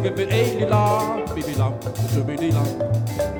Give it a li la, baby la, to